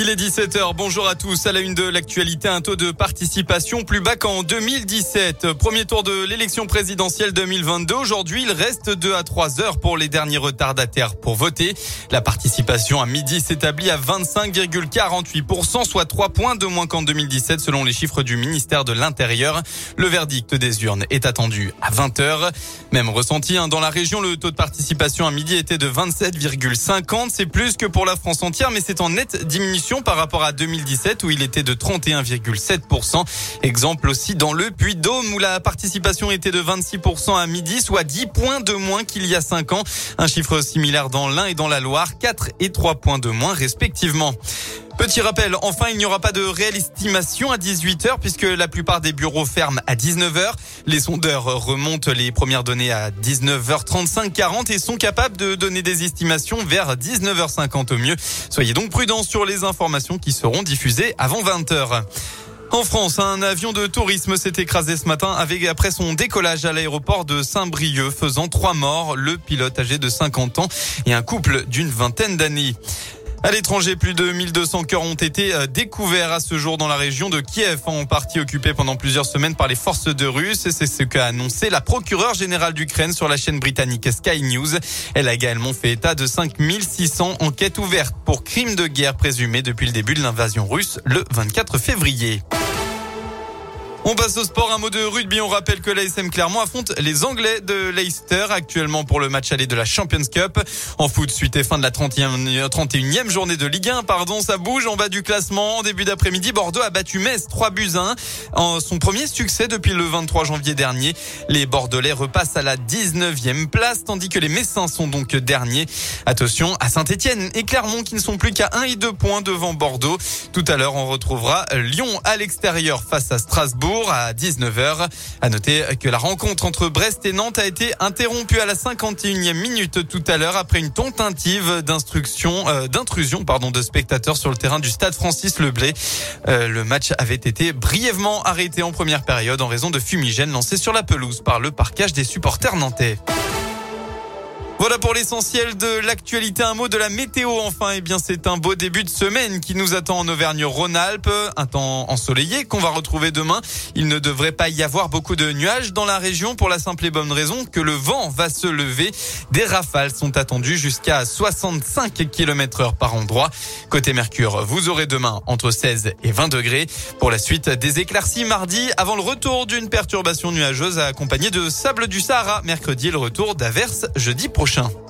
Il est 17h, bonjour à tous. À la une de l'actualité, un taux de participation plus bas qu'en 2017. Premier tour de l'élection présidentielle 2022. Aujourd'hui, il reste 2 à 3 heures pour les derniers retardataires pour voter. La participation à midi s'établit à 25,48%, soit 3 points de moins qu'en 2017 selon les chiffres du ministère de l'Intérieur. Le verdict des urnes est attendu à 20h. Même ressenti hein, dans la région, le taux de participation à midi était de 27,50. C'est plus que pour la France entière, mais c'est en nette diminution par rapport à 2017 où il était de 31,7%. Exemple aussi dans le Puy-Dôme où la participation était de 26% à midi, soit 10 points de moins qu'il y a 5 ans. Un chiffre similaire dans l'Ain et dans la Loire, 4 et 3 points de moins respectivement. Petit rappel, enfin, il n'y aura pas de réelle estimation à 18h puisque la plupart des bureaux ferment à 19h. Les sondeurs remontent les premières données à 19h35, 40 et sont capables de donner des estimations vers 19h50 au mieux. Soyez donc prudents sur les informations qui seront diffusées avant 20h. En France, un avion de tourisme s'est écrasé ce matin avec après son décollage à l'aéroport de Saint-Brieuc, faisant trois morts, le pilote âgé de 50 ans et un couple d'une vingtaine d'années. À l'étranger, plus de 1200 cœurs ont été euh, découverts à ce jour dans la région de Kiev, en partie occupée pendant plusieurs semaines par les forces de Russes. C'est ce qu'a annoncé la procureure générale d'Ukraine sur la chaîne britannique Sky News. Elle a également fait état de 5600 enquêtes ouvertes pour crimes de guerre présumés depuis le début de l'invasion russe le 24 février. On passe au sport, un mot de rugby. On rappelle que l'ASM Clermont affronte les Anglais de Leicester actuellement pour le match aller de la Champions Cup. En foot, suite et fin de la 31e, 31e journée de Ligue 1, pardon, ça bouge en bas du classement. En début d'après-midi, Bordeaux a battu Metz 3 buts 1 en son premier succès depuis le 23 janvier dernier. Les Bordelais repassent à la 19e place tandis que les Messins sont donc derniers. Attention à Saint-Etienne et Clermont qui ne sont plus qu'à 1 et 2 points devant Bordeaux. Tout à l'heure, on retrouvera Lyon à l'extérieur face à À 19h. À noter que la rencontre entre Brest et Nantes a été interrompue à la 51e minute tout à l'heure après une tentative d'instruction, euh, d'intrusion, pardon, de spectateurs sur le terrain du stade Francis Leblay. Euh, le match avait été brièvement arrêté en première période en raison de fumigènes lancés sur la pelouse par le parquage des supporters nantais. Voilà pour l'essentiel de l'actualité. Un mot de la météo enfin. Eh bien, c'est un beau début de semaine qui nous attend en Auvergne-Rhône-Alpes. Un temps ensoleillé qu'on va retrouver demain. Il ne devrait pas y avoir beaucoup de nuages dans la région pour la simple et bonne raison que le vent va se lever. Des rafales sont attendues jusqu'à 65 km heure par endroit. Côté Mercure, vous aurez demain entre 16 et 20 degrés. Pour la suite, des éclaircies mardi avant le retour d'une perturbation nuageuse accompagnée de sable du Sahara. Mercredi, le retour d'averses jeudi prochain prochain.